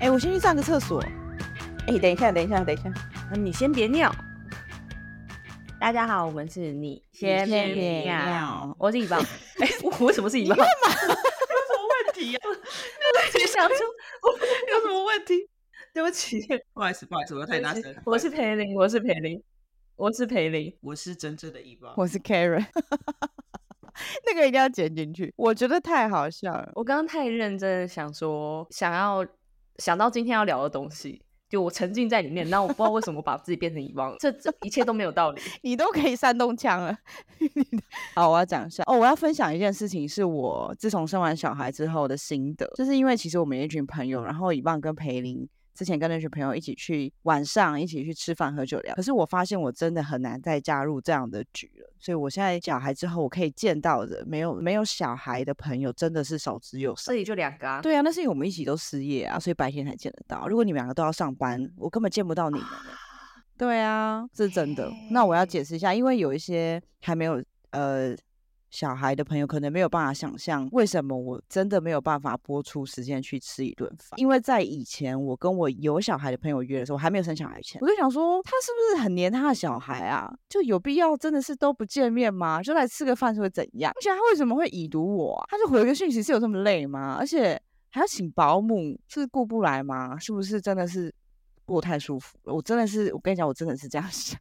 哎、我先去上个厕所。哎、等一下，等一下，等一下。那你先别尿。大家好，我们是你先先别别尿尿，我是一棒。哎、我为什么是一棒？有什么问题呀、就想出 有什么问题？对不起，不好意思，不好意思，我太大声了。我是裴林，我是裴林，我是裴林。我是真正的一棒。我是 Karen，那个一定要剪进去，我觉得太好笑了。我刚刚太认真地想说，想要想到今天要聊的东西，就我沉浸在里面，然后我不知道为什么把自己变成遗忘了，这这一切都没有道理。你都可以煽动枪了。好，我要讲一下哦，我要分享一件事情，是我自从生完小孩之后的心得，就是因为其实我们有一群朋友，然后以棒跟培林。之前跟那群朋友一起去晚上一起去吃饭喝酒聊，可是我发现我真的很难再加入这样的局了，所以我现在小孩之后，我可以见到的没有没有小孩的朋友真的是少之又少这。里就两个啊，对啊，那是因为我们一起都失业啊，所以白天才见得到。如果你们两个都要上班，我根本见不到你们了。对啊，这是真的。那我要解释一下，因为有一些还没有呃小孩的朋友，可能没有办法想象为什么我真的没有办法播出时间去吃一顿饭。因为在以前，我跟我有小孩的朋友约的时候，我还没有生小孩前，我就想说，他是不是很黏他的小孩啊？就有必要真的是都不见面吗？就来吃个饭是会怎样？而且他为什么会已读我啊？他就回个讯息是有这么累吗？而且还要请保姆，是顾不来吗？是不是真的是过太舒服了？我真的是，我跟你讲，我真的是这样想。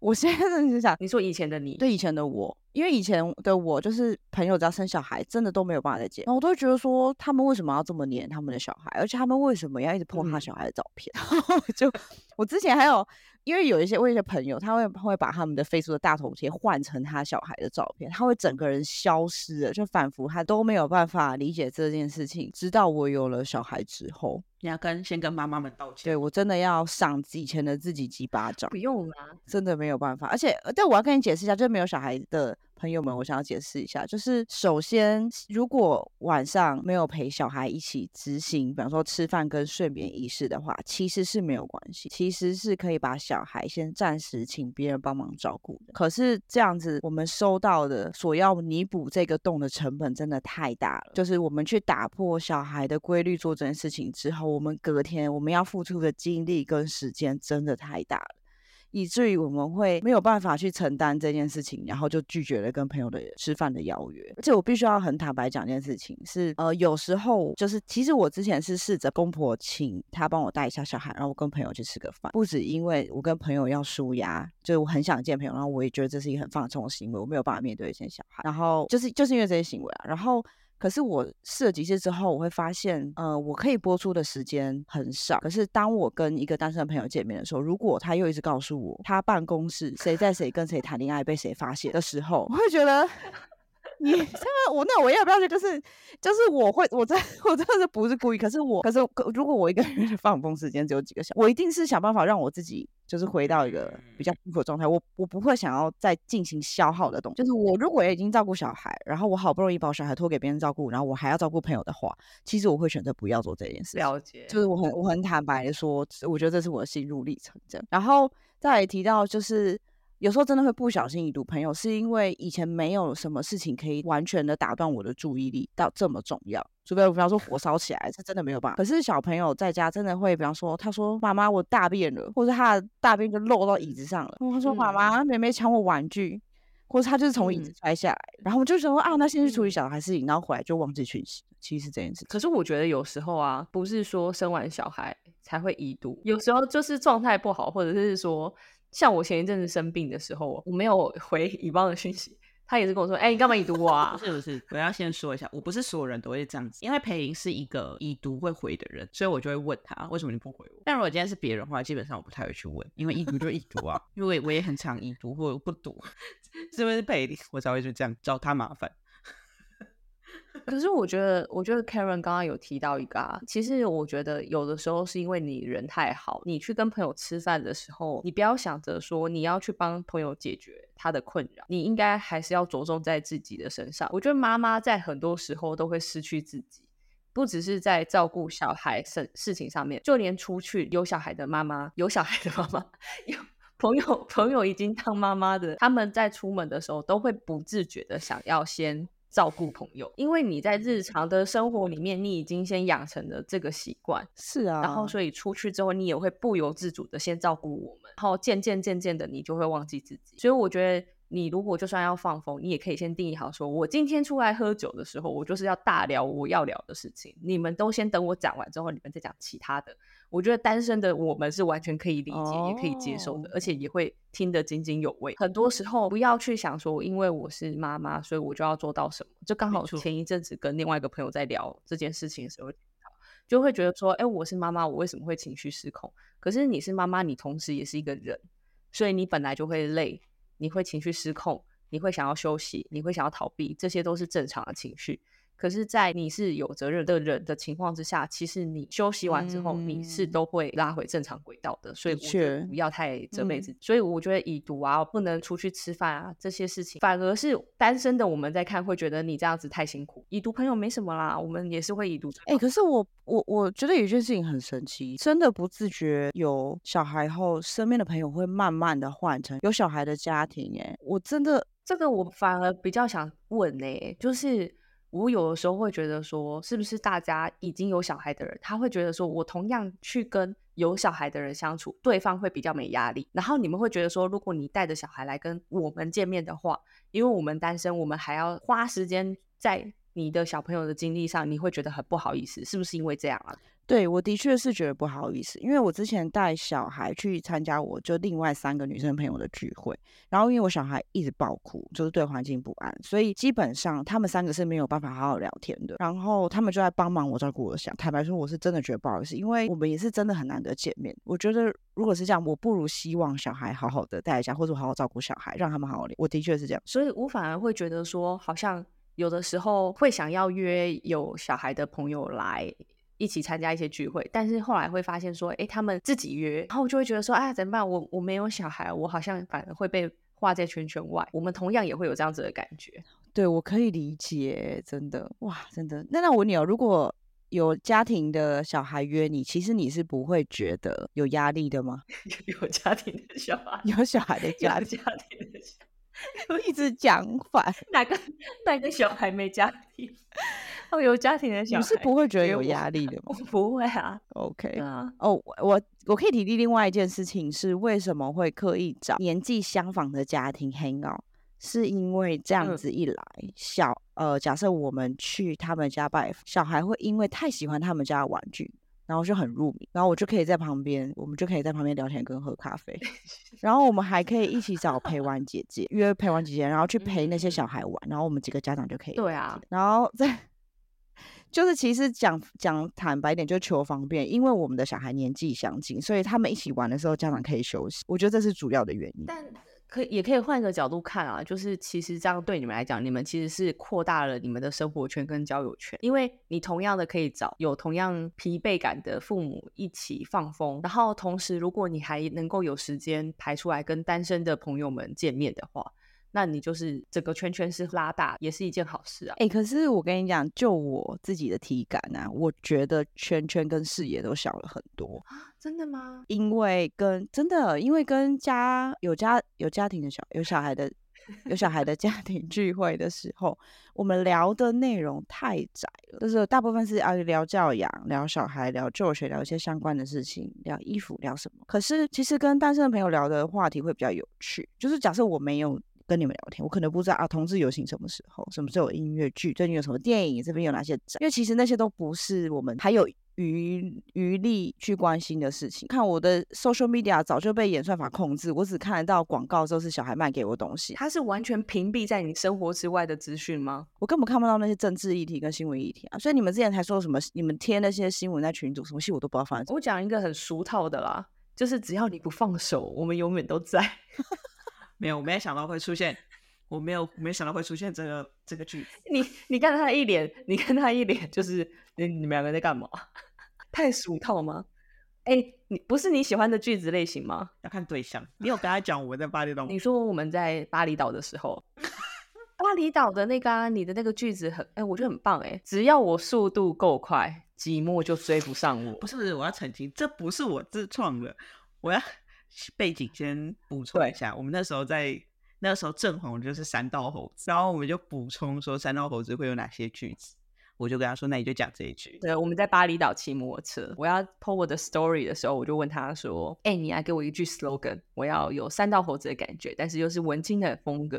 我现在真的是想，你说以前的你，对以前的我，因为以前的我就是朋友只要生小孩，真的都没有办法再见，然后我都会觉得说，他们为什么要这么黏他们的小孩，而且他们为什么要一直 po 他嗯。小孩的照片？然后我就我之前还有，因为有一些我有一些朋友，他会会把他们的 Facebook 的大头贴换成他小孩的照片，他会整个人消失了，就仿佛他都没有办法理解这件事情。直到我有了小孩之后，你要跟先跟妈妈们道歉。对我真的要赏以前的自己几巴掌不。用啦，真的没有办法，而且，呃但我要跟你解释一下，就是没有小孩的朋友们，我想要解释一下，就是首先，如果晚上没有陪小孩一起执行，比方说吃饭跟睡眠仪式的话，其实是没有关系，其实是可以把小孩先暂时请别人帮忙照顾的。可是这样子，我们收到的所要弥补这个洞的成本真的太大了，就是我们去打破小孩的规律做这件事情之后，我们隔天我们要付出的精力跟时间真的太大了。以至于我们会没有办法去承担这件事情，然后就拒绝了跟朋友的吃饭的邀约。而且我必须要很坦白讲一件事情是，呃，有时候就是其实我之前是试着公婆请他帮我带一下小孩，然后我跟朋友去吃个饭，不止因为我跟朋友要舒压，就是我很想见朋友，然后我也觉得这是一个很放松的行为，我没有办法面对一些小孩，然后就是就是因为这些行为啊，然后。可是我试了几次之后，我会发现，呃，我可以播出的时间很少。可是当我跟一个单身的朋友见面的时候，如果他又一直告诉我他办公室谁在谁跟谁谈恋爱被谁发现的时候，我会觉得。你这个我那我要不要去？就是就是我会我真 我真的是不是故意，可是我可是可如果我一个人的放风时间只有几个小时，我一定是想办法让我自己就是回到一个比较舒服的状态。我我不会想要再进行消耗的东西。就是我如果已经照顾小孩，然后我好不容易把我小孩托给别人照顾，然后我还要照顾朋友的话，其实我会选择不要做这件事。了解，就是我很我很坦白的说，我觉得这是我的心路历程这样。然后再来提到就是。有时候真的会不小心已读朋友，是因为以前没有什么事情可以完全的打断我的注意力到这么重要，除非我比方说火烧起来，这真的没有办法。可是小朋友在家真的会，比方说他说妈妈我大便了，或者他的大便就漏到椅子上了，他说妈妈妹妹抢我玩具，或者他就是从椅子嗯摔下来，然后我们就说啊，那先去处理小孩事情，然后回来就忘记讯息。其实是这件事。可是我觉得有时候啊，不是说生完小孩才会已读，有时候就是状态不好，或者是说，像我前一阵子生病的时候，我没有回乙方的讯息，他也是跟我说：“哎、你干嘛已读我啊不是不是，我要先说一下，我不是所有人都会这样子，因为裴林是一个已读会回的人，所以我就会问他为什么你不回我。但如果今天是别人的话，基本上我不太会去问，因为已读就已读啊，因为我也也很常已读或不读，是不是裴林，我才会就这样找他麻烦。？”可是我觉得，我觉得 Karen 刚刚有提到一个啊，其实我觉得有的时候是因为你人太好，你去跟朋友吃饭的时候，你不要想着说你要去帮朋友解决他的困扰，你应该还是要着重在自己的身上。我觉得妈妈在很多时候都会失去自己。不只是在照顾小孩事事情上面，就连出去有小孩的妈妈，有小孩的妈妈，有朋友朋友已经当妈妈的，他们在出门的时候都会不自觉的想要先照顾朋友，因为你在日常的生活里面，你已经先养成了这个习惯，是啊，然后所以出去之后，你也会不由自主的先照顾我们，然后渐渐渐渐的，你就会忘记自己。所以我觉得。你如果就算要放风，你也可以先定义好，说我今天出来喝酒的时候，我就是要大聊我要聊的事情。你们都先等我讲完之后，你们再讲其他的。我觉得单身的我们是完全可以理解，也可以接受的，而且也会听得津津有味。很多时候不要去想说，因为我是妈妈，所以我就要做到什么。就刚好前一阵子跟另外一个朋友在聊这件事情的时候，就会觉得说，哎，我是妈妈，我为什么会情绪失控？可是你是妈妈，你同时也是一个人，所以你本来就会累。你会情绪失控，你会想要休息，你会想要逃避，这些都是正常的情绪。可是，在你是有责任的人的情况之下，其实你休息完之后，你是都会拉回正常轨道的。所以，我觉得不要太责备自己。所以，我觉得已读啊，不能出去吃饭啊，这些事情，反而是单身的我们在看，会觉得你这样子太辛苦。已读朋友没什么啦，我们也是会已读。哎，可是我我我觉得有一件事情很神奇，真的不自觉有小孩后，身边的朋友会慢慢的换成有小孩的家庭。哎，我真的这个我反而比较想问呢，就是。我有的时候会觉得说，是不是大家已经有小孩的人，他会觉得说，我同样去跟有小孩的人相处，对方会比较没压力。然后你们会觉得说，如果你带着小孩来跟我们见面的话，因为我们单身，我们还要花时间在你的小朋友的经历上，你会觉得很不好意思，是不是因为这样啊？对我的确是觉得不好意思，因为我之前带小孩去参加我就另外三个女生朋友的聚会，然后因为我小孩一直爆哭，就是对环境不安，所以基本上他们三个是没有办法好好聊天的。然后他们就在帮忙我照顾我的小坦白说，我是真的觉得不好意思，因为我们也是真的很难得见面。我觉得如果是这样，我不如希望小孩好好的带一下，或者好好照顾小孩，让他们好好聊。我的确是这样，所以我反而会觉得说，好像有的时候会想要约有小孩的朋友来。一起参加一些聚会，但是后来会发现说，哎，他们自己约，然后就会觉得说，哎，怎么办？我我没有小孩，我好像反而会被划在圈圈外。我们同样也会有这样子的感觉。对，我可以理解，真的，哇，真的。那那我问你哦，如果有家庭的小孩约你，其实你是不会觉得有压力的吗？有家庭的小孩，有小孩的家家庭的，一直讲反，哪个哪个小孩没家庭？有家庭的小孩，你是不会觉得有压力的 吗？不会啊。OK 啊。哦，我我可以提提另外一件事情是，为什么会刻意找年纪相仿的家庭 hang out？是因为这样子一来，小呃，假设我们去他们家拜小孩，会因为太喜欢他们家的玩具，然后就很入迷，然后我就可以在旁边，我们就可以在旁边聊天跟喝咖啡，然后我们还可以一起找陪玩姐姐，约陪玩姐姐，然后去陪那些小孩玩，然后我们几个家长就可以对啊，然后再。就是其实讲讲坦白点，就求方便，因为我们的小孩年纪相近，所以他们一起玩的时候，家长可以休息。我觉得这是主要的原因。但可以也可以换个角度看啊，就是其实这样对你们来讲，你们其实是扩大了你们的生活圈跟交友圈，因为你同样的可以找有同样疲惫感的父母一起放风，然后同时如果你还能够有时间排出来跟单身的朋友们见面的话。那你就是整个圈圈是拉大，也是一件好事啊。哎，可是我跟你讲，就我自己的体感啊，我觉得圈圈跟视野都小了很多啊。真的吗？因为跟真的，因为跟家有家有家庭的小有小孩的有小孩的家庭聚会的时候，我们聊的内容太窄了，就是大部分是啊聊教养、聊小孩、聊就学、聊一些相关的事情、聊衣服、聊什么。可是其实跟单身的朋友聊的话题会比较有趣，就是假设我没有。跟你们聊天，我可能不知道啊，同志游行什么时候，什么时候有音乐剧，最近有什么电影，这边有哪些展？因为其实那些都不是我们还有余余力去关心的事情。看我的 social media 早就被演算法控制，我只看得到广告，都是小孩卖给我东西。它是完全屏蔽在你生活之外的资讯吗？我根本看不到那些政治议题跟新闻议题啊！所以你们之前才说什么，你们贴那些新闻在群组，什么戏我都不知道发生。我讲一个很俗套的啦，就是只要你不放手，我们永远都在。没有，我没有想到会出现，我没有没想到会出现这个这个句子。你你看他一脸，你看他一脸，就是你你们两个在干嘛？太俗套吗？哎，你不是你喜欢的句子类型吗？要看对象。你有跟他讲我们在巴厘岛？你说我们在巴厘岛的时候，巴厘岛的那个你的那个句子很哎，我觉得很棒哎。只要我速度够快，寂寞就追不上我。不是不是，我要澄清，这不是我自创的，我要。背景先补充一下，我们那时候在那个时候正红就是三道猴子，然后我们就补充说三道猴子会有哪些句子。我就跟他说，那你就讲这一句。对，我们在巴厘岛骑摩托车，我要 po 我的 story 的时候，我就问他说：“哎、你来给我一句 slogan，我要有三道猴子的感觉，但是又是文青的风格。”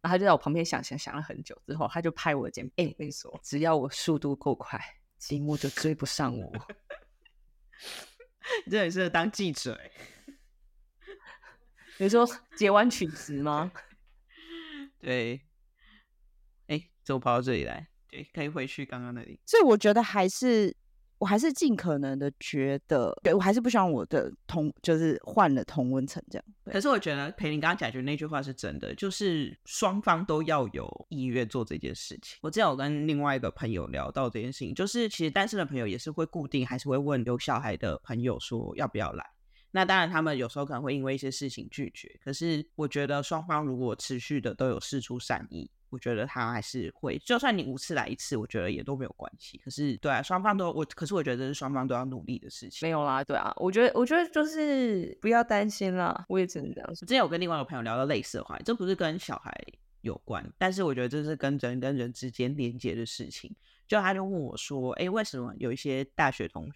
然后他就在我旁边想想想了很久之后，他就拍我的肩膀：“哎、我跟你说，只要我速度够快，积木就追不上我。你真的很适合当记者欸。”你说截弯曲直吗？对，哎，怎么跑到这里来？对，可以回去刚刚那里。所以我觉得还是，我还是尽可能的觉得，对我还是不希望我的同就是换了同温层这样。可是我觉得裴林刚刚讲的那句话是真的，就是双方都要有意愿做这件事情。我之前有跟另外一个朋友聊到这件事情，就是其实单身的朋友也是会固定，还是会问有小孩的朋友说要不要来。那当然，他们有时候可能会因为一些事情拒绝。可是我觉得双方如果持续的都有试出善意，我觉得他还是会，就算你五次来一次，我觉得也都没有关系。可是对啊，双方都我，可是我觉得这是双方都要努力的事情。没有啦，对啊，我觉得我觉得就是不要担心啦，我也只能这样说。之前有跟另外一个朋友聊到类似的话题，这不是跟小孩有关，但是我觉得这是跟人跟人之间连接的事情。就他就问我说：“哎，为什么有一些大学同